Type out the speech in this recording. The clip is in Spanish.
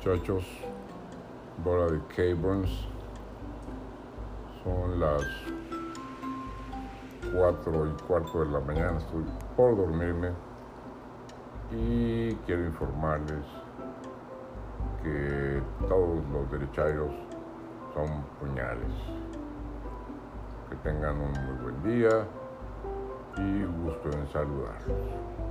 muchachos, bola de Cabrons. Son las 4 y cuarto de la mañana, estoy por dormirme y quiero informarles que todos los derecharios son puñales. Que tengan un muy buen día y gusto en saludarlos.